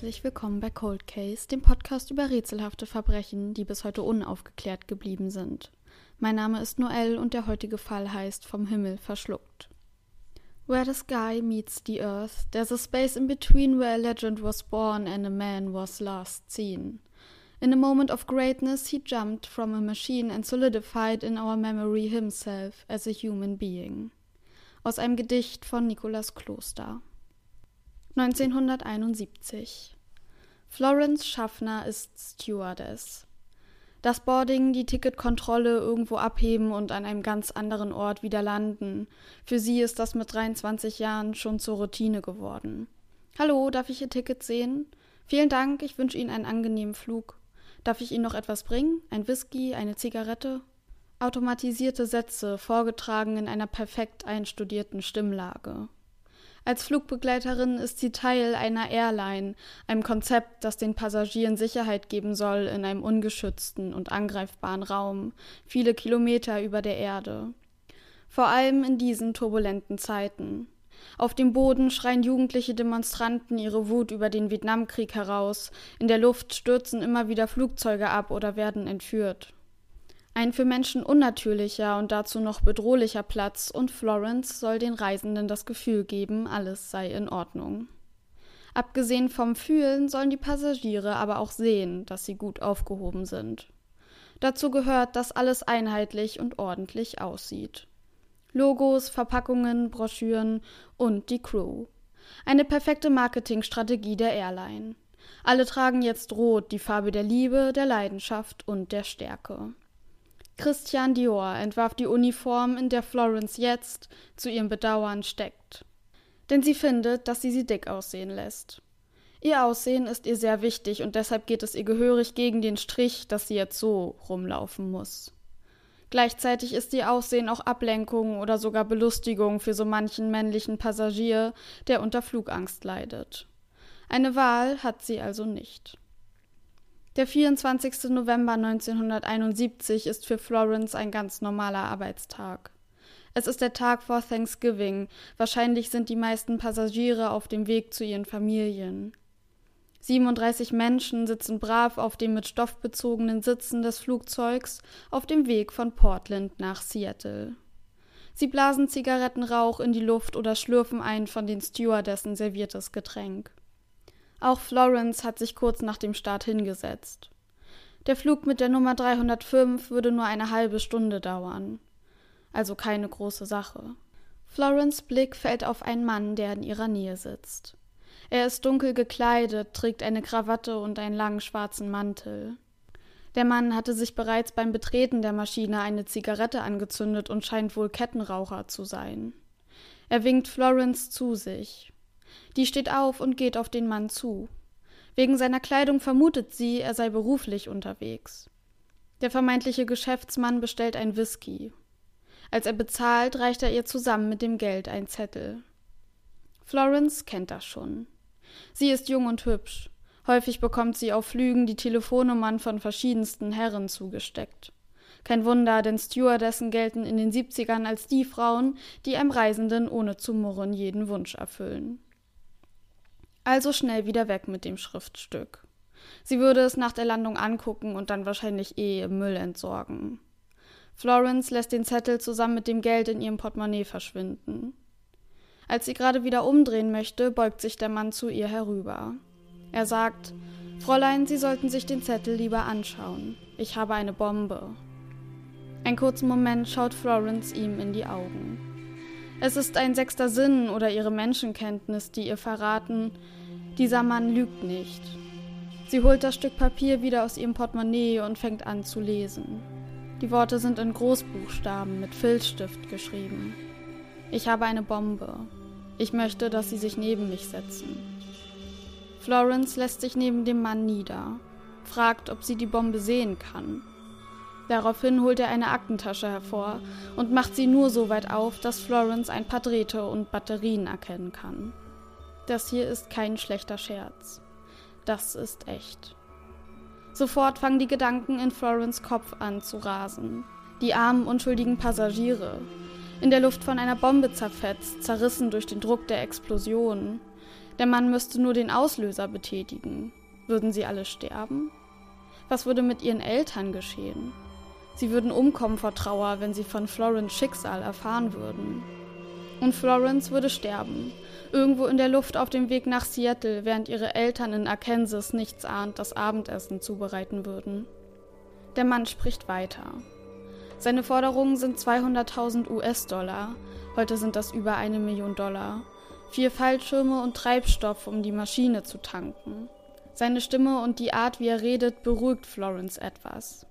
herzlich willkommen bei Cold Case, dem Podcast über rätselhafte Verbrechen, die bis heute unaufgeklärt geblieben sind. Mein Name ist Noel und der heutige Fall heißt Vom Himmel verschluckt. Where the sky meets the earth, there's a space in between where a legend was born and a man was last seen. In a moment of greatness, he jumped from a machine and solidified in our memory himself as a human being. Aus einem Gedicht von Nikolaus Kloster. 1971. Florence Schaffner ist Stewardess. Das Boarding, die Ticketkontrolle, irgendwo abheben und an einem ganz anderen Ort wieder landen. Für sie ist das mit 23 Jahren schon zur Routine geworden. Hallo, darf ich Ihr Ticket sehen? Vielen Dank, ich wünsche Ihnen einen angenehmen Flug. Darf ich Ihnen noch etwas bringen? Ein Whisky, eine Zigarette? Automatisierte Sätze, vorgetragen in einer perfekt einstudierten Stimmlage. Als Flugbegleiterin ist sie Teil einer Airline, einem Konzept, das den Passagieren Sicherheit geben soll in einem ungeschützten und angreifbaren Raum, viele Kilometer über der Erde. Vor allem in diesen turbulenten Zeiten. Auf dem Boden schreien jugendliche Demonstranten ihre Wut über den Vietnamkrieg heraus, in der Luft stürzen immer wieder Flugzeuge ab oder werden entführt. Ein für Menschen unnatürlicher und dazu noch bedrohlicher Platz, und Florence soll den Reisenden das Gefühl geben, alles sei in Ordnung. Abgesehen vom Fühlen sollen die Passagiere aber auch sehen, dass sie gut aufgehoben sind. Dazu gehört, dass alles einheitlich und ordentlich aussieht. Logos, Verpackungen, Broschüren und die Crew. Eine perfekte Marketingstrategie der Airline. Alle tragen jetzt rot, die Farbe der Liebe, der Leidenschaft und der Stärke. Christian Dior entwarf die Uniform, in der Florence jetzt, zu ihrem Bedauern, steckt. Denn sie findet, dass sie sie dick aussehen lässt. Ihr Aussehen ist ihr sehr wichtig und deshalb geht es ihr gehörig gegen den Strich, dass sie jetzt so rumlaufen muss. Gleichzeitig ist ihr Aussehen auch Ablenkung oder sogar Belustigung für so manchen männlichen Passagier, der unter Flugangst leidet. Eine Wahl hat sie also nicht. Der 24. November 1971 ist für Florence ein ganz normaler Arbeitstag. Es ist der Tag vor Thanksgiving. Wahrscheinlich sind die meisten Passagiere auf dem Weg zu ihren Familien. 37 Menschen sitzen brav auf den mit Stoff bezogenen Sitzen des Flugzeugs auf dem Weg von Portland nach Seattle. Sie blasen Zigarettenrauch in die Luft oder schlürfen ein von den Stewardessen serviertes Getränk. Auch Florence hat sich kurz nach dem Start hingesetzt. Der Flug mit der Nummer 305 würde nur eine halbe Stunde dauern. Also keine große Sache. Florence Blick fällt auf einen Mann, der in ihrer Nähe sitzt. Er ist dunkel gekleidet, trägt eine Krawatte und einen langen schwarzen Mantel. Der Mann hatte sich bereits beim Betreten der Maschine eine Zigarette angezündet und scheint wohl Kettenraucher zu sein. Er winkt Florence zu sich. Die steht auf und geht auf den Mann zu. Wegen seiner Kleidung vermutet sie, er sei beruflich unterwegs. Der vermeintliche Geschäftsmann bestellt ein Whisky. Als er bezahlt, reicht er ihr zusammen mit dem Geld ein Zettel. Florence kennt das schon. Sie ist jung und hübsch. Häufig bekommt sie auf Flügen die Telefonnummern von verschiedensten Herren zugesteckt. Kein Wunder, denn Stewardessen gelten in den 70ern als die Frauen, die einem Reisenden ohne zu murren jeden Wunsch erfüllen. Also schnell wieder weg mit dem Schriftstück. Sie würde es nach der Landung angucken und dann wahrscheinlich eh im Müll entsorgen. Florence lässt den Zettel zusammen mit dem Geld in ihrem Portemonnaie verschwinden. Als sie gerade wieder umdrehen möchte, beugt sich der Mann zu ihr herüber. Er sagt Fräulein, Sie sollten sich den Zettel lieber anschauen. Ich habe eine Bombe. Einen kurzen Moment schaut Florence ihm in die Augen. Es ist ein sechster Sinn oder ihre Menschenkenntnis, die ihr verraten, dieser Mann lügt nicht. Sie holt das Stück Papier wieder aus ihrem Portemonnaie und fängt an zu lesen. Die Worte sind in Großbuchstaben mit Filzstift geschrieben. Ich habe eine Bombe. Ich möchte, dass Sie sich neben mich setzen. Florence lässt sich neben dem Mann nieder, fragt, ob sie die Bombe sehen kann. Daraufhin holt er eine Aktentasche hervor und macht sie nur so weit auf, dass Florence ein paar Drähte und Batterien erkennen kann. Das hier ist kein schlechter Scherz. Das ist echt. Sofort fangen die Gedanken in Florence Kopf an zu rasen. Die armen, unschuldigen Passagiere. In der Luft von einer Bombe zerfetzt, zerrissen durch den Druck der Explosion. Der Mann müsste nur den Auslöser betätigen. Würden sie alle sterben? Was würde mit ihren Eltern geschehen? Sie würden umkommen vor Trauer, wenn sie von Florence Schicksal erfahren würden. Und Florence würde sterben, irgendwo in der Luft auf dem Weg nach Seattle, während ihre Eltern in Arkansas nichts ahnt das Abendessen zubereiten würden. Der Mann spricht weiter. Seine Forderungen sind 200.000 US-Dollar, heute sind das über eine Million Dollar, vier Fallschirme und Treibstoff, um die Maschine zu tanken. Seine Stimme und die Art, wie er redet, beruhigt Florence etwas.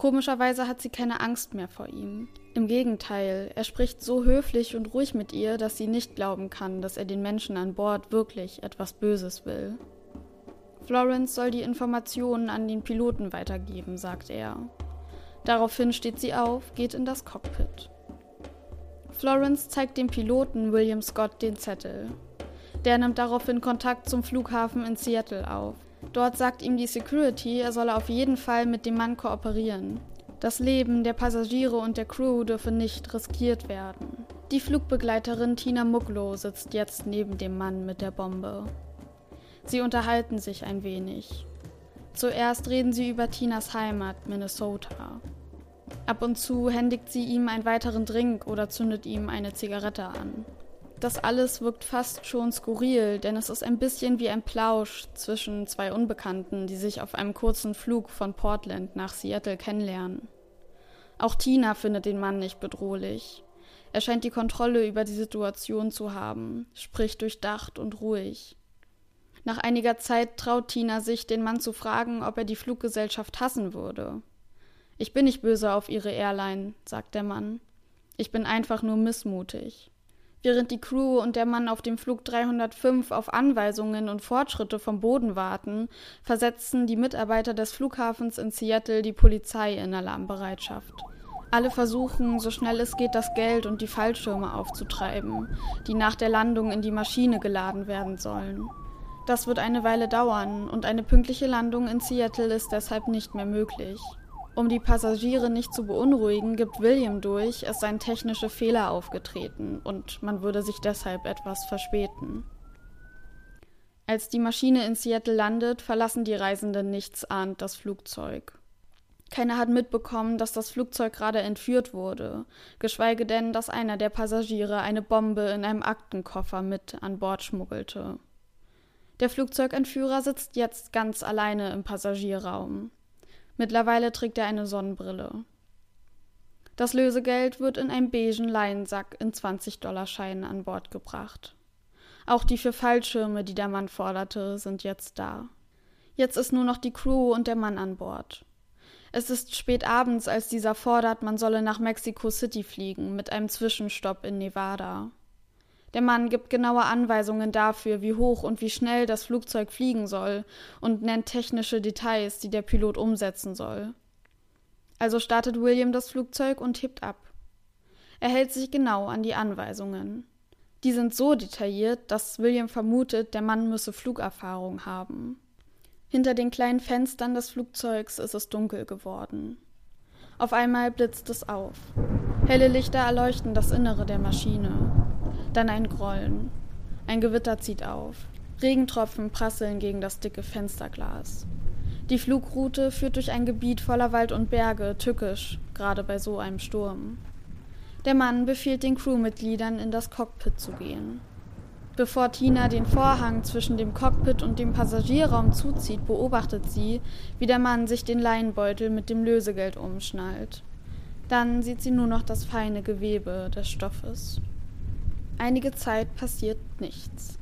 Komischerweise hat sie keine Angst mehr vor ihm. Im Gegenteil, er spricht so höflich und ruhig mit ihr, dass sie nicht glauben kann, dass er den Menschen an Bord wirklich etwas Böses will. Florence soll die Informationen an den Piloten weitergeben, sagt er. Daraufhin steht sie auf, geht in das Cockpit. Florence zeigt dem Piloten William Scott den Zettel. Der nimmt daraufhin Kontakt zum Flughafen in Seattle auf. Dort sagt ihm die Security, er solle auf jeden Fall mit dem Mann kooperieren. Das Leben der Passagiere und der Crew dürfe nicht riskiert werden. Die Flugbegleiterin Tina Muglo sitzt jetzt neben dem Mann mit der Bombe. Sie unterhalten sich ein wenig. Zuerst reden sie über Tinas Heimat, Minnesota. Ab und zu händigt sie ihm einen weiteren Drink oder zündet ihm eine Zigarette an. Das alles wirkt fast schon skurril, denn es ist ein bisschen wie ein Plausch zwischen zwei Unbekannten, die sich auf einem kurzen Flug von Portland nach Seattle kennenlernen. Auch Tina findet den Mann nicht bedrohlich. Er scheint die Kontrolle über die Situation zu haben, spricht durchdacht und ruhig. Nach einiger Zeit traut Tina sich, den Mann zu fragen, ob er die Fluggesellschaft hassen würde. Ich bin nicht böse auf Ihre Airline, sagt der Mann. Ich bin einfach nur missmutig. Während die Crew und der Mann auf dem Flug 305 auf Anweisungen und Fortschritte vom Boden warten, versetzen die Mitarbeiter des Flughafens in Seattle die Polizei in Alarmbereitschaft. Alle versuchen, so schnell es geht, das Geld und die Fallschirme aufzutreiben, die nach der Landung in die Maschine geladen werden sollen. Das wird eine Weile dauern und eine pünktliche Landung in Seattle ist deshalb nicht mehr möglich. Um die Passagiere nicht zu beunruhigen, gibt William durch, es seien technische Fehler aufgetreten und man würde sich deshalb etwas verspäten. Als die Maschine in Seattle landet, verlassen die Reisenden nichtsahnd das Flugzeug. Keiner hat mitbekommen, dass das Flugzeug gerade entführt wurde, geschweige denn, dass einer der Passagiere eine Bombe in einem Aktenkoffer mit an Bord schmuggelte. Der Flugzeugentführer sitzt jetzt ganz alleine im Passagierraum. Mittlerweile trägt er eine Sonnenbrille. Das Lösegeld wird in einem beigen Leinsack in 20-Dollar-Scheinen an Bord gebracht. Auch die vier Fallschirme, die der Mann forderte, sind jetzt da. Jetzt ist nur noch die Crew und der Mann an Bord. Es ist spät abends, als dieser fordert, man solle nach Mexico City fliegen, mit einem Zwischenstopp in Nevada. Der Mann gibt genaue Anweisungen dafür, wie hoch und wie schnell das Flugzeug fliegen soll und nennt technische Details, die der Pilot umsetzen soll. Also startet William das Flugzeug und hebt ab. Er hält sich genau an die Anweisungen. Die sind so detailliert, dass William vermutet, der Mann müsse Flugerfahrung haben. Hinter den kleinen Fenstern des Flugzeugs ist es dunkel geworden. Auf einmal blitzt es auf. Helle Lichter erleuchten das Innere der Maschine. Dann ein Grollen. Ein Gewitter zieht auf. Regentropfen prasseln gegen das dicke Fensterglas. Die Flugroute führt durch ein Gebiet voller Wald und Berge, tückisch, gerade bei so einem Sturm. Der Mann befiehlt den Crewmitgliedern, in das Cockpit zu gehen. Bevor Tina den Vorhang zwischen dem Cockpit und dem Passagierraum zuzieht, beobachtet sie, wie der Mann sich den Leinbeutel mit dem Lösegeld umschnallt. Dann sieht sie nur noch das feine Gewebe des Stoffes. Einige Zeit passiert nichts.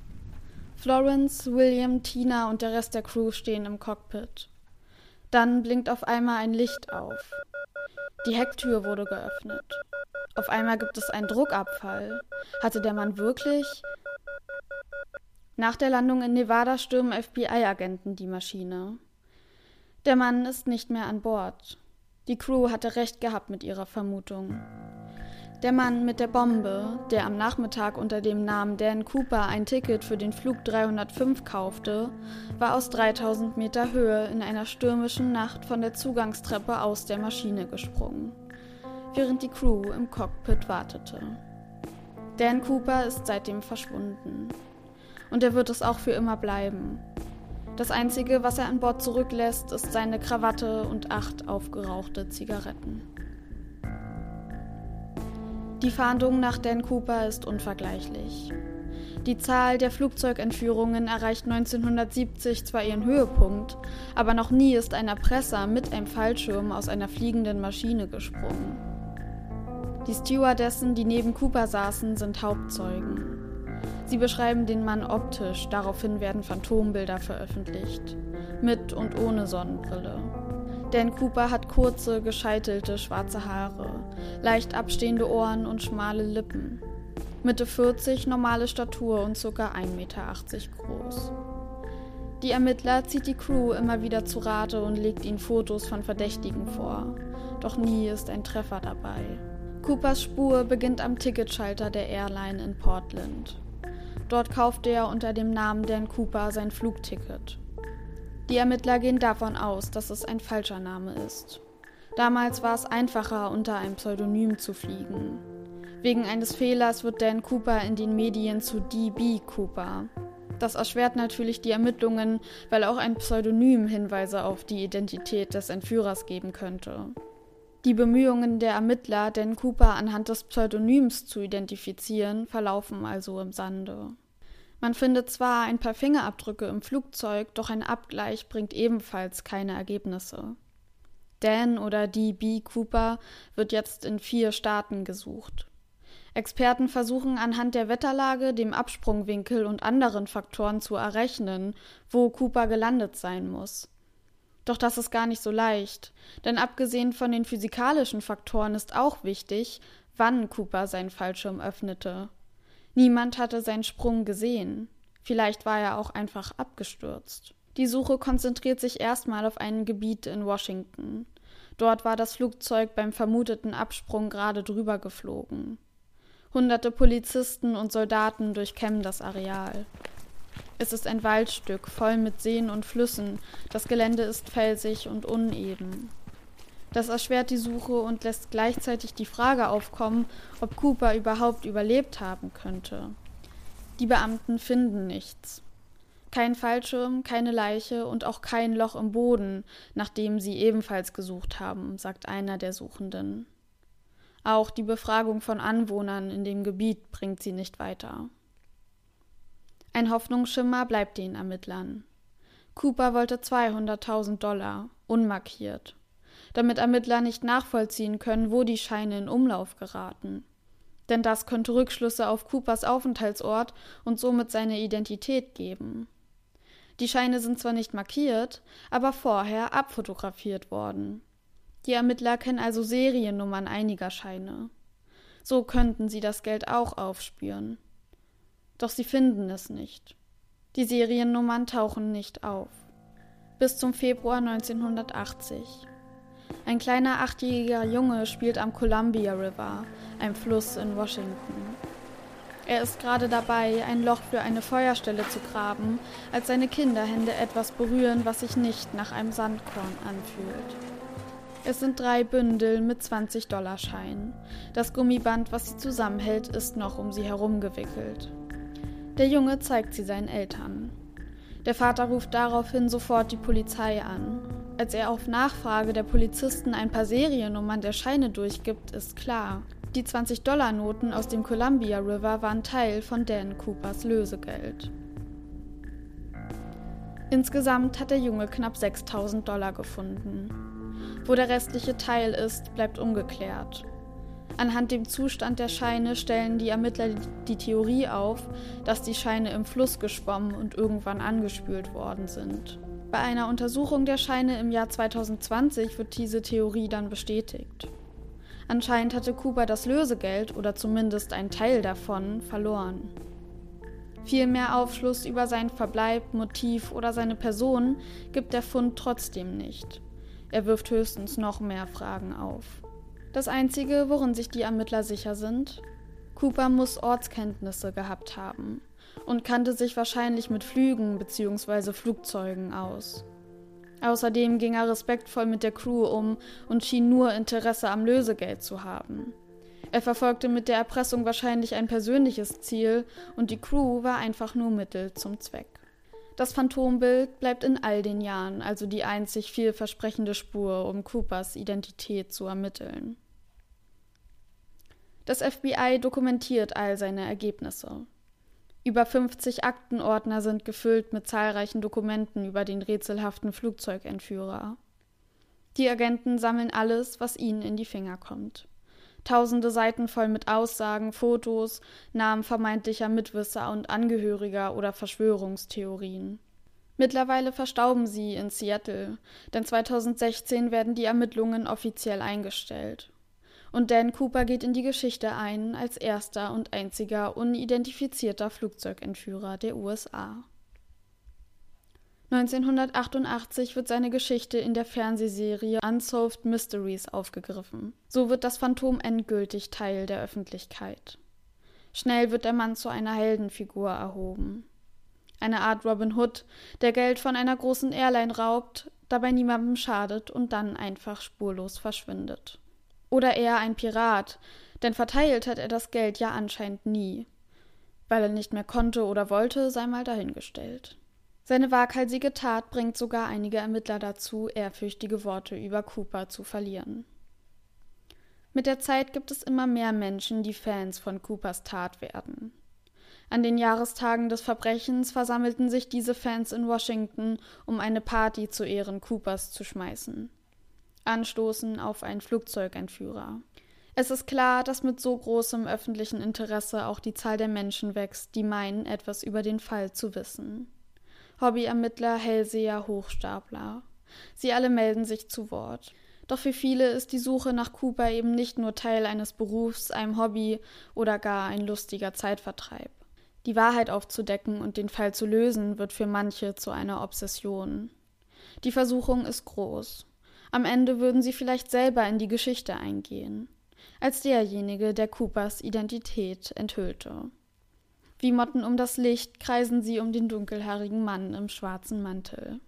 Florence, William, Tina und der Rest der Crew stehen im Cockpit. Dann blinkt auf einmal ein Licht auf. Die Hecktür wurde geöffnet. Auf einmal gibt es einen Druckabfall. Hatte der Mann wirklich. Nach der Landung in Nevada stürmen FBI-Agenten die Maschine. Der Mann ist nicht mehr an Bord. Die Crew hatte recht gehabt mit ihrer Vermutung. Der Mann mit der Bombe, der am Nachmittag unter dem Namen Dan Cooper ein Ticket für den Flug 305 kaufte, war aus 3000 Meter Höhe in einer stürmischen Nacht von der Zugangstreppe aus der Maschine gesprungen, während die Crew im Cockpit wartete. Dan Cooper ist seitdem verschwunden. Und er wird es auch für immer bleiben. Das Einzige, was er an Bord zurücklässt, ist seine Krawatte und acht aufgerauchte Zigaretten. Die Fahndung nach Dan Cooper ist unvergleichlich. Die Zahl der Flugzeugentführungen erreicht 1970 zwar ihren Höhepunkt, aber noch nie ist ein Erpresser mit einem Fallschirm aus einer fliegenden Maschine gesprungen. Die Stewardessen, die neben Cooper saßen, sind Hauptzeugen. Sie beschreiben den Mann optisch, daraufhin werden Phantombilder veröffentlicht, mit und ohne Sonnenbrille. Dan Cooper hat kurze, gescheitelte schwarze Haare, leicht abstehende Ohren und schmale Lippen. Mitte 40, normale Statur und ca. 1,80 Meter groß. Die Ermittler zieht die Crew immer wieder zu Rate und legt ihnen Fotos von Verdächtigen vor. Doch nie ist ein Treffer dabei. Coopers Spur beginnt am Ticketschalter der Airline in Portland. Dort kauft er unter dem Namen Dan Cooper sein Flugticket. Die Ermittler gehen davon aus, dass es ein falscher Name ist. Damals war es einfacher, unter einem Pseudonym zu fliegen. Wegen eines Fehlers wird Dan Cooper in den Medien zu DB Cooper. Das erschwert natürlich die Ermittlungen, weil auch ein Pseudonym Hinweise auf die Identität des Entführers geben könnte. Die Bemühungen der Ermittler, Dan Cooper anhand des Pseudonyms zu identifizieren, verlaufen also im Sande. Man findet zwar ein paar Fingerabdrücke im Flugzeug, doch ein Abgleich bringt ebenfalls keine Ergebnisse. Dan oder D.B. Cooper wird jetzt in vier Staaten gesucht. Experten versuchen anhand der Wetterlage, dem Absprungwinkel und anderen Faktoren zu errechnen, wo Cooper gelandet sein muss. Doch das ist gar nicht so leicht, denn abgesehen von den physikalischen Faktoren ist auch wichtig, wann Cooper seinen Fallschirm öffnete Niemand hatte seinen Sprung gesehen. Vielleicht war er auch einfach abgestürzt. Die Suche konzentriert sich erstmal auf ein Gebiet in Washington. Dort war das Flugzeug beim vermuteten Absprung gerade drüber geflogen. Hunderte Polizisten und Soldaten durchkämmen das Areal. Es ist ein Waldstück voll mit Seen und Flüssen, das Gelände ist felsig und uneben. Das erschwert die Suche und lässt gleichzeitig die Frage aufkommen, ob Cooper überhaupt überlebt haben könnte. Die Beamten finden nichts. Kein Fallschirm, keine Leiche und auch kein Loch im Boden, nach dem sie ebenfalls gesucht haben, sagt einer der Suchenden. Auch die Befragung von Anwohnern in dem Gebiet bringt sie nicht weiter. Ein Hoffnungsschimmer bleibt den Ermittlern. Cooper wollte 200.000 Dollar, unmarkiert damit Ermittler nicht nachvollziehen können, wo die Scheine in Umlauf geraten. Denn das könnte Rückschlüsse auf Coopers Aufenthaltsort und somit seine Identität geben. Die Scheine sind zwar nicht markiert, aber vorher abfotografiert worden. Die Ermittler kennen also Seriennummern einiger Scheine. So könnten sie das Geld auch aufspüren. Doch sie finden es nicht. Die Seriennummern tauchen nicht auf. Bis zum Februar 1980. Ein kleiner achtjähriger Junge spielt am Columbia River, einem Fluss in Washington. Er ist gerade dabei, ein Loch für eine Feuerstelle zu graben, als seine Kinderhände etwas berühren, was sich nicht nach einem Sandkorn anfühlt. Es sind drei Bündel mit 20-Dollar-Scheinen. Das Gummiband, was sie zusammenhält, ist noch um sie herum gewickelt. Der Junge zeigt sie seinen Eltern. Der Vater ruft daraufhin sofort die Polizei an. Als er auf Nachfrage der Polizisten ein paar Seriennummern der Scheine durchgibt, ist klar. Die 20-Dollar-Noten aus dem Columbia River waren Teil von Dan Coopers Lösegeld. Insgesamt hat der Junge knapp 6000 Dollar gefunden. Wo der restliche Teil ist, bleibt ungeklärt. Anhand dem Zustand der Scheine stellen die Ermittler die Theorie auf, dass die Scheine im Fluss geschwommen und irgendwann angespült worden sind. Bei einer Untersuchung der Scheine im Jahr 2020 wird diese Theorie dann bestätigt. Anscheinend hatte Cooper das Lösegeld oder zumindest einen Teil davon verloren. Viel mehr Aufschluss über seinen Verbleib, Motiv oder seine Person gibt der Fund trotzdem nicht. Er wirft höchstens noch mehr Fragen auf. Das Einzige, worin sich die Ermittler sicher sind, Cooper muss Ortskenntnisse gehabt haben und kannte sich wahrscheinlich mit Flügen bzw. Flugzeugen aus. Außerdem ging er respektvoll mit der Crew um und schien nur Interesse am Lösegeld zu haben. Er verfolgte mit der Erpressung wahrscheinlich ein persönliches Ziel und die Crew war einfach nur Mittel zum Zweck. Das Phantombild bleibt in all den Jahren also die einzig vielversprechende Spur, um Coopers Identität zu ermitteln. Das FBI dokumentiert all seine Ergebnisse. Über 50 Aktenordner sind gefüllt mit zahlreichen Dokumenten über den rätselhaften Flugzeugentführer. Die Agenten sammeln alles, was ihnen in die Finger kommt. Tausende Seiten voll mit Aussagen, Fotos, Namen vermeintlicher Mitwisser und Angehöriger oder Verschwörungstheorien. Mittlerweile verstauben sie in Seattle, denn 2016 werden die Ermittlungen offiziell eingestellt. Und Dan Cooper geht in die Geschichte ein als erster und einziger unidentifizierter Flugzeugentführer der USA. 1988 wird seine Geschichte in der Fernsehserie Unsolved Mysteries aufgegriffen. So wird das Phantom endgültig Teil der Öffentlichkeit. Schnell wird der Mann zu einer Heldenfigur erhoben. Eine Art Robin Hood, der Geld von einer großen Airline raubt, dabei niemandem schadet und dann einfach spurlos verschwindet. Oder eher ein Pirat, denn verteilt hat er das Geld ja anscheinend nie. Weil er nicht mehr konnte oder wollte, sei mal dahingestellt. Seine waghalsige Tat bringt sogar einige Ermittler dazu, ehrfürchtige Worte über Cooper zu verlieren. Mit der Zeit gibt es immer mehr Menschen, die Fans von Coopers Tat werden. An den Jahrestagen des Verbrechens versammelten sich diese Fans in Washington, um eine Party zu Ehren Coopers zu schmeißen. Anstoßen auf einen Flugzeugentführer. Es ist klar, dass mit so großem öffentlichen Interesse auch die Zahl der Menschen wächst, die meinen, etwas über den Fall zu wissen. Hobbyermittler, Hellseher, Hochstapler. Sie alle melden sich zu Wort. Doch für viele ist die Suche nach Cooper eben nicht nur Teil eines Berufs, einem Hobby oder gar ein lustiger Zeitvertreib. Die Wahrheit aufzudecken und den Fall zu lösen, wird für manche zu einer Obsession. Die Versuchung ist groß. Am Ende würden sie vielleicht selber in die Geschichte eingehen, als derjenige, der Coopers Identität enthüllte. Wie Motten um das Licht kreisen sie um den dunkelhaarigen Mann im schwarzen Mantel.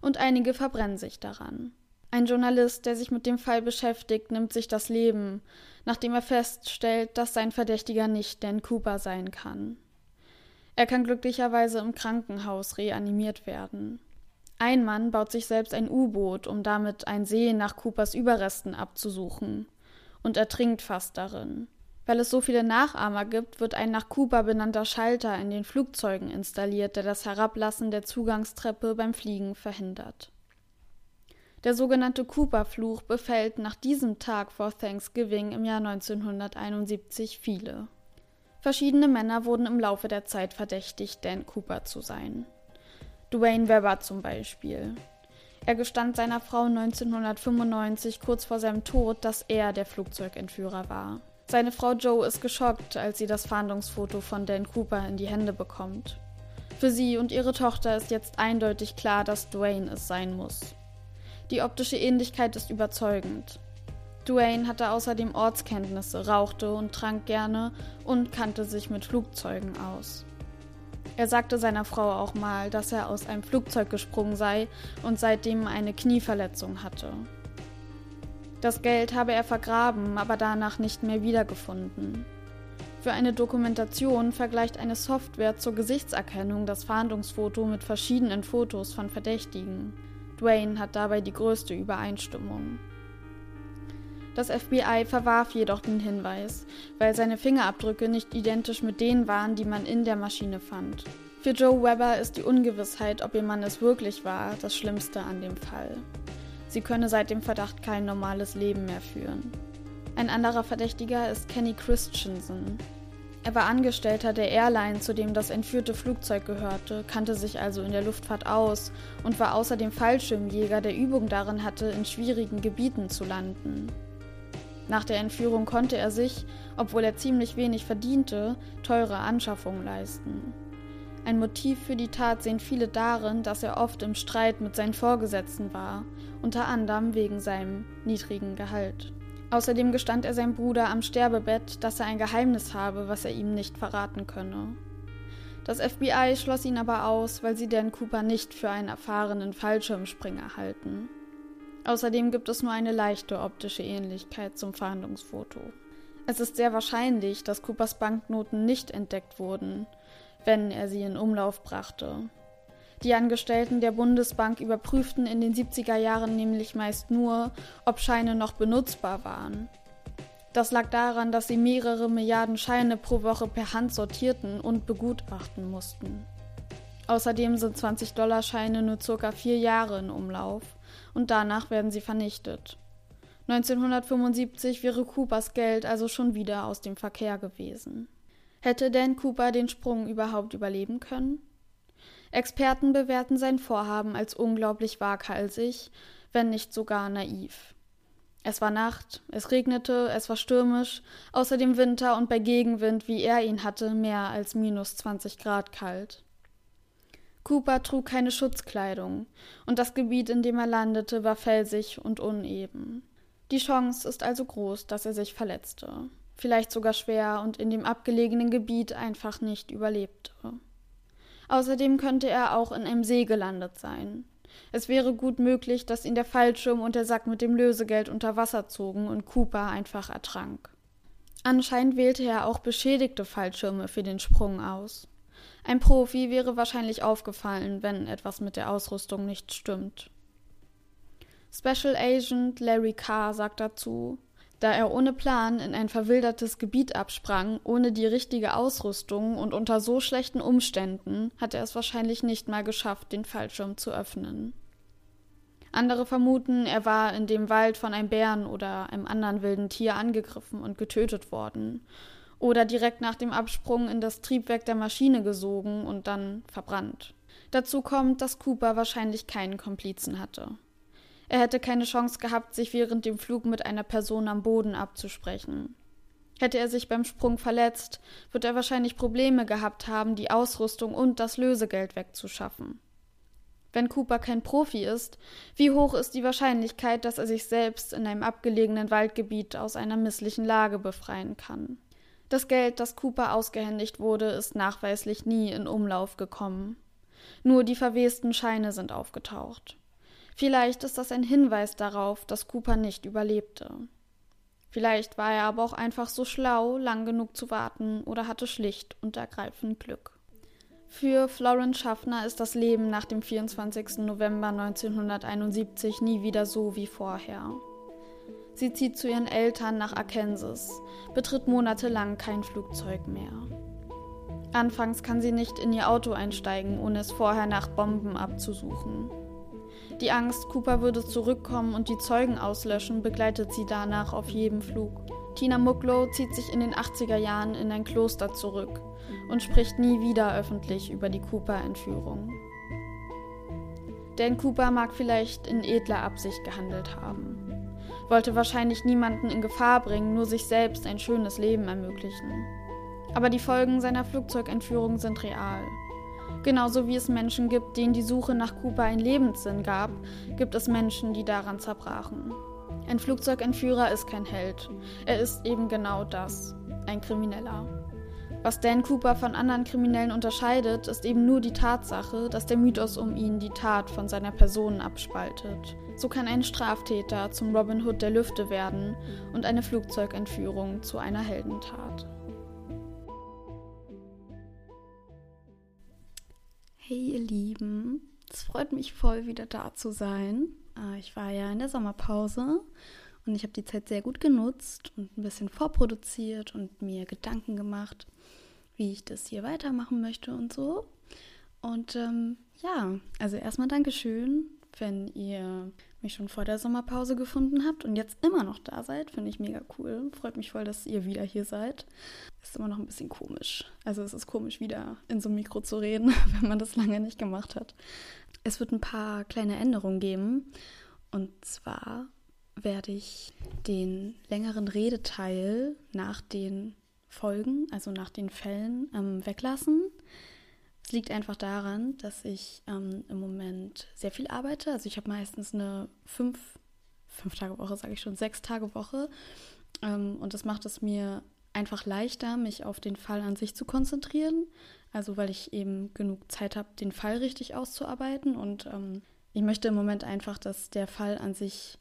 Und einige verbrennen sich daran. Ein Journalist, der sich mit dem Fall beschäftigt, nimmt sich das Leben, nachdem er feststellt, dass sein Verdächtiger nicht Dan Cooper sein kann. Er kann glücklicherweise im Krankenhaus reanimiert werden. Ein Mann baut sich selbst ein U-Boot, um damit ein See nach Coopers Überresten abzusuchen, und ertrinkt fast darin. Weil es so viele Nachahmer gibt, wird ein nach Kuba benannter Schalter in den Flugzeugen installiert, der das Herablassen der Zugangstreppe beim Fliegen verhindert. Der sogenannte Cooper-Fluch befällt nach diesem Tag vor Thanksgiving im Jahr 1971 viele. Verschiedene Männer wurden im Laufe der Zeit verdächtigt, Dan Cooper zu sein. Dwayne Webber zum Beispiel. Er gestand seiner Frau 1995 kurz vor seinem Tod, dass er der Flugzeugentführer war. Seine Frau Joe ist geschockt, als sie das Fahndungsfoto von Dan Cooper in die Hände bekommt. Für sie und ihre Tochter ist jetzt eindeutig klar, dass Dwayne es sein muss. Die optische Ähnlichkeit ist überzeugend. Dwayne hatte außerdem Ortskenntnisse, rauchte und trank gerne und kannte sich mit Flugzeugen aus. Er sagte seiner Frau auch mal, dass er aus einem Flugzeug gesprungen sei und seitdem eine Knieverletzung hatte. Das Geld habe er vergraben, aber danach nicht mehr wiedergefunden. Für eine Dokumentation vergleicht eine Software zur Gesichtserkennung das Fahndungsfoto mit verschiedenen Fotos von Verdächtigen. Dwayne hat dabei die größte Übereinstimmung. Das FBI verwarf jedoch den Hinweis, weil seine Fingerabdrücke nicht identisch mit denen waren, die man in der Maschine fand. Für Joe Weber ist die Ungewissheit, ob ihr Mann es wirklich war, das Schlimmste an dem Fall. Sie könne seit dem Verdacht kein normales Leben mehr führen. Ein anderer Verdächtiger ist Kenny Christensen. Er war Angestellter der Airline, zu dem das entführte Flugzeug gehörte, kannte sich also in der Luftfahrt aus und war außerdem Fallschirmjäger, der Übung darin hatte, in schwierigen Gebieten zu landen. Nach der Entführung konnte er sich, obwohl er ziemlich wenig verdiente, teure Anschaffungen leisten. Ein Motiv für die Tat sehen viele darin, dass er oft im Streit mit seinen Vorgesetzten war, unter anderem wegen seinem niedrigen Gehalt. Außerdem gestand er seinem Bruder am Sterbebett, dass er ein Geheimnis habe, was er ihm nicht verraten könne. Das FBI schloss ihn aber aus, weil sie Dan Cooper nicht für einen erfahrenen Fallschirmspringer halten. Außerdem gibt es nur eine leichte optische Ähnlichkeit zum Fahndungsfoto. Es ist sehr wahrscheinlich, dass Coopers Banknoten nicht entdeckt wurden, wenn er sie in Umlauf brachte. Die Angestellten der Bundesbank überprüften in den 70er Jahren nämlich meist nur, ob Scheine noch benutzbar waren. Das lag daran, dass sie mehrere Milliarden Scheine pro Woche per Hand sortierten und begutachten mussten. Außerdem sind 20-Dollar-Scheine nur circa vier Jahre in Umlauf und danach werden sie vernichtet. 1975 wäre Coopers Geld also schon wieder aus dem Verkehr gewesen. Hätte Dan Cooper den Sprung überhaupt überleben können? Experten bewerten sein Vorhaben als unglaublich waghalsig, wenn nicht sogar naiv. Es war Nacht, es regnete, es war stürmisch, außerdem Winter und bei Gegenwind, wie er ihn hatte, mehr als minus 20 Grad kalt. Cooper trug keine Schutzkleidung, und das Gebiet, in dem er landete, war felsig und uneben. Die Chance ist also groß, dass er sich verletzte, vielleicht sogar schwer und in dem abgelegenen Gebiet einfach nicht überlebte. Außerdem könnte er auch in einem See gelandet sein. Es wäre gut möglich, dass ihn der Fallschirm und der Sack mit dem Lösegeld unter Wasser zogen und Cooper einfach ertrank. Anscheinend wählte er auch beschädigte Fallschirme für den Sprung aus. Ein Profi wäre wahrscheinlich aufgefallen, wenn etwas mit der Ausrüstung nicht stimmt. Special Agent Larry Carr sagt dazu, da er ohne Plan in ein verwildertes Gebiet absprang, ohne die richtige Ausrüstung und unter so schlechten Umständen, hat er es wahrscheinlich nicht mal geschafft, den Fallschirm zu öffnen. Andere vermuten, er war in dem Wald von einem Bären oder einem anderen wilden Tier angegriffen und getötet worden, oder direkt nach dem Absprung in das Triebwerk der Maschine gesogen und dann verbrannt. Dazu kommt, dass Cooper wahrscheinlich keinen Komplizen hatte. Er hätte keine Chance gehabt, sich während dem Flug mit einer Person am Boden abzusprechen. Hätte er sich beim Sprung verletzt, wird er wahrscheinlich Probleme gehabt haben, die Ausrüstung und das Lösegeld wegzuschaffen. Wenn Cooper kein Profi ist, wie hoch ist die Wahrscheinlichkeit, dass er sich selbst in einem abgelegenen Waldgebiet aus einer misslichen Lage befreien kann? Das Geld, das Cooper ausgehändigt wurde, ist nachweislich nie in Umlauf gekommen. Nur die verwesten Scheine sind aufgetaucht. Vielleicht ist das ein Hinweis darauf, dass Cooper nicht überlebte. Vielleicht war er aber auch einfach so schlau, lang genug zu warten oder hatte schlicht und ergreifend Glück. Für Florence Schaffner ist das Leben nach dem 24. November 1971 nie wieder so wie vorher. Sie zieht zu ihren Eltern nach Arkansas, betritt monatelang kein Flugzeug mehr. Anfangs kann sie nicht in ihr Auto einsteigen, ohne es vorher nach Bomben abzusuchen. Die Angst, Cooper würde zurückkommen und die Zeugen auslöschen, begleitet sie danach auf jedem Flug. Tina Mucklow zieht sich in den 80er Jahren in ein Kloster zurück und spricht nie wieder öffentlich über die Cooper-Entführung. Dan Cooper mag vielleicht in edler Absicht gehandelt haben, wollte wahrscheinlich niemanden in Gefahr bringen, nur sich selbst ein schönes Leben ermöglichen. Aber die Folgen seiner Flugzeugentführung sind real. Genauso wie es Menschen gibt, denen die Suche nach Cooper einen Lebenssinn gab, gibt es Menschen, die daran zerbrachen. Ein Flugzeugentführer ist kein Held. Er ist eben genau das, ein Krimineller. Was Dan Cooper von anderen Kriminellen unterscheidet, ist eben nur die Tatsache, dass der Mythos um ihn die Tat von seiner Person abspaltet. So kann ein Straftäter zum Robin Hood der Lüfte werden und eine Flugzeugentführung zu einer Heldentat. Hey ihr Lieben, es freut mich voll wieder da zu sein. Ah, ich war ja in der Sommerpause und ich habe die Zeit sehr gut genutzt und ein bisschen vorproduziert und mir Gedanken gemacht, wie ich das hier weitermachen möchte und so. Und ähm, ja, also erstmal Dankeschön, wenn ihr mich schon vor der Sommerpause gefunden habt und jetzt immer noch da seid. Finde ich mega cool. Freut mich voll, dass ihr wieder hier seid. Ist immer noch ein bisschen komisch. Also es ist komisch, wieder in so einem Mikro zu reden, wenn man das lange nicht gemacht hat. Es wird ein paar kleine Änderungen geben. Und zwar werde ich den längeren Redeteil nach den Folgen, also nach den Fällen, ähm, weglassen. Liegt einfach daran, dass ich ähm, im Moment sehr viel arbeite. Also ich habe meistens eine fünf, fünf Tage Woche, sage ich schon, sechs Tage Woche. Ähm, und das macht es mir einfach leichter, mich auf den Fall an sich zu konzentrieren. Also weil ich eben genug Zeit habe, den Fall richtig auszuarbeiten. Und ähm, ich möchte im Moment einfach, dass der Fall an sich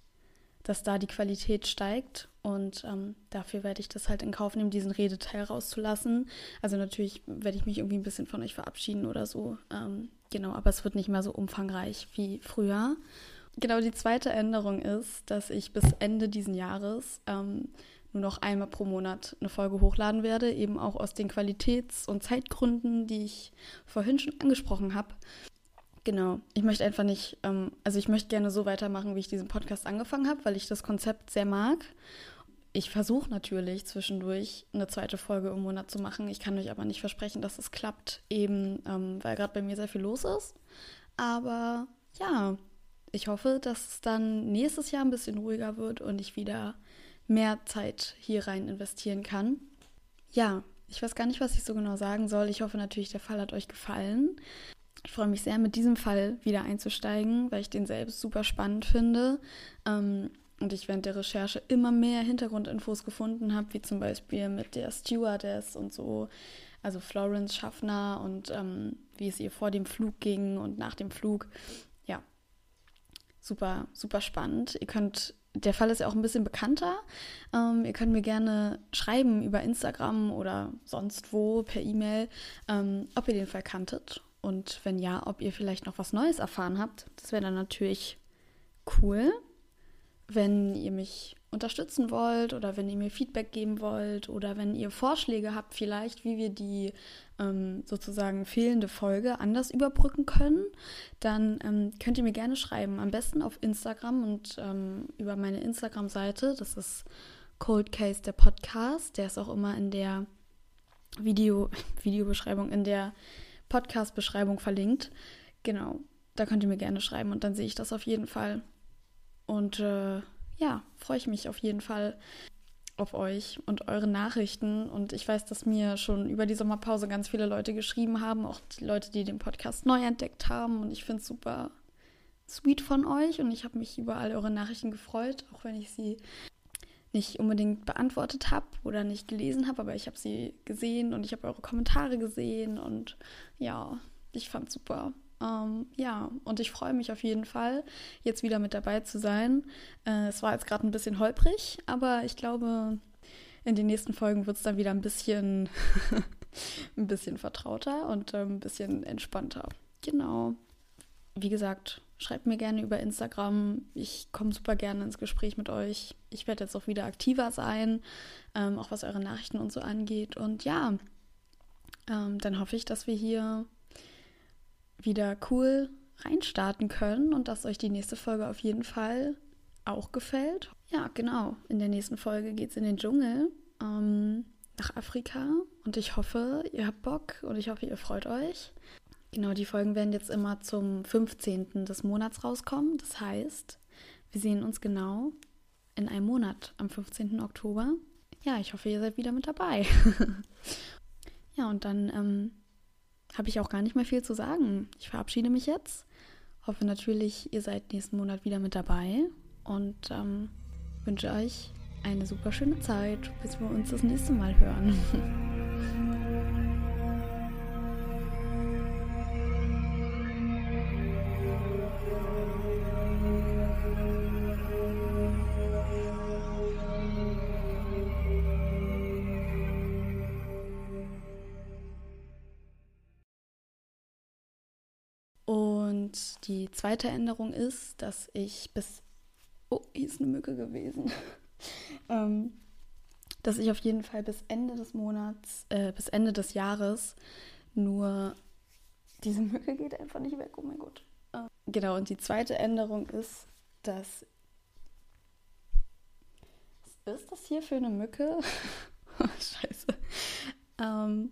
dass da die Qualität steigt. Und ähm, dafür werde ich das halt in Kauf nehmen, diesen Redeteil rauszulassen. Also natürlich werde ich mich irgendwie ein bisschen von euch verabschieden oder so. Ähm, genau, aber es wird nicht mehr so umfangreich wie früher. Genau, die zweite Änderung ist, dass ich bis Ende diesen Jahres ähm, nur noch einmal pro Monat eine Folge hochladen werde, eben auch aus den Qualitäts- und Zeitgründen, die ich vorhin schon angesprochen habe. Genau, ich möchte einfach nicht, ähm, also ich möchte gerne so weitermachen, wie ich diesen Podcast angefangen habe, weil ich das Konzept sehr mag. Ich versuche natürlich zwischendurch eine zweite Folge im Monat zu machen. Ich kann euch aber nicht versprechen, dass es klappt, eben ähm, weil gerade bei mir sehr viel los ist. Aber ja, ich hoffe, dass es dann nächstes Jahr ein bisschen ruhiger wird und ich wieder mehr Zeit hier rein investieren kann. Ja, ich weiß gar nicht, was ich so genau sagen soll. Ich hoffe natürlich, der Fall hat euch gefallen. Ich freue mich sehr, mit diesem Fall wieder einzusteigen, weil ich den selbst super spannend finde. Ähm, und ich während der Recherche immer mehr Hintergrundinfos gefunden habe, wie zum Beispiel mit der Stewardess und so, also Florence Schaffner und ähm, wie es ihr vor dem Flug ging und nach dem Flug. Ja, super, super spannend. Ihr könnt, der Fall ist ja auch ein bisschen bekannter. Ähm, ihr könnt mir gerne schreiben über Instagram oder sonst wo per E-Mail, ähm, ob ihr den Fall kanntet und wenn ja, ob ihr vielleicht noch was Neues erfahren habt. Das wäre dann natürlich cool, wenn ihr mich unterstützen wollt oder wenn ihr mir Feedback geben wollt oder wenn ihr Vorschläge habt vielleicht, wie wir die ähm, sozusagen fehlende Folge anders überbrücken können, dann ähm, könnt ihr mir gerne schreiben. Am besten auf Instagram und ähm, über meine Instagram-Seite. Das ist Cold Case der Podcast. Der ist auch immer in der Video, Videobeschreibung, in der Podcast-Beschreibung verlinkt. Genau, da könnt ihr mir gerne schreiben und dann sehe ich das auf jeden Fall. Und äh, ja, freue ich mich auf jeden Fall auf euch und eure Nachrichten. Und ich weiß, dass mir schon über die Sommerpause ganz viele Leute geschrieben haben, auch die Leute, die den Podcast neu entdeckt haben. Und ich finde es super sweet von euch und ich habe mich über all eure Nachrichten gefreut, auch wenn ich sie nicht unbedingt beantwortet habe oder nicht gelesen habe, aber ich habe sie gesehen und ich habe eure Kommentare gesehen und ja, ich fand super. Ähm, ja, und ich freue mich auf jeden Fall, jetzt wieder mit dabei zu sein. Äh, es war jetzt gerade ein bisschen holprig, aber ich glaube, in den nächsten Folgen wird es dann wieder ein bisschen, ein bisschen vertrauter und äh, ein bisschen entspannter. Genau. Wie gesagt, Schreibt mir gerne über Instagram. Ich komme super gerne ins Gespräch mit euch. Ich werde jetzt auch wieder aktiver sein, ähm, auch was eure Nachrichten und so angeht. Und ja, ähm, dann hoffe ich, dass wir hier wieder cool reinstarten können und dass euch die nächste Folge auf jeden Fall auch gefällt. Ja, genau. In der nächsten Folge geht es in den Dschungel ähm, nach Afrika und ich hoffe, ihr habt Bock und ich hoffe, ihr freut euch. Genau, die Folgen werden jetzt immer zum 15. des Monats rauskommen. Das heißt, wir sehen uns genau in einem Monat am 15. Oktober. Ja, ich hoffe, ihr seid wieder mit dabei. ja, und dann ähm, habe ich auch gar nicht mehr viel zu sagen. Ich verabschiede mich jetzt. Hoffe natürlich, ihr seid nächsten Monat wieder mit dabei und ähm, wünsche euch eine super schöne Zeit, bis wir uns das nächste Mal hören. die zweite Änderung ist, dass ich bis. Oh, hier ist eine Mücke gewesen. ähm, dass ich auf jeden Fall bis Ende des Monats, äh, bis Ende des Jahres nur. Diese Mücke geht einfach nicht weg, oh mein Gott. Ähm, genau, und die zweite Änderung ist, dass. Was ist das hier für eine Mücke? Scheiße. Ähm,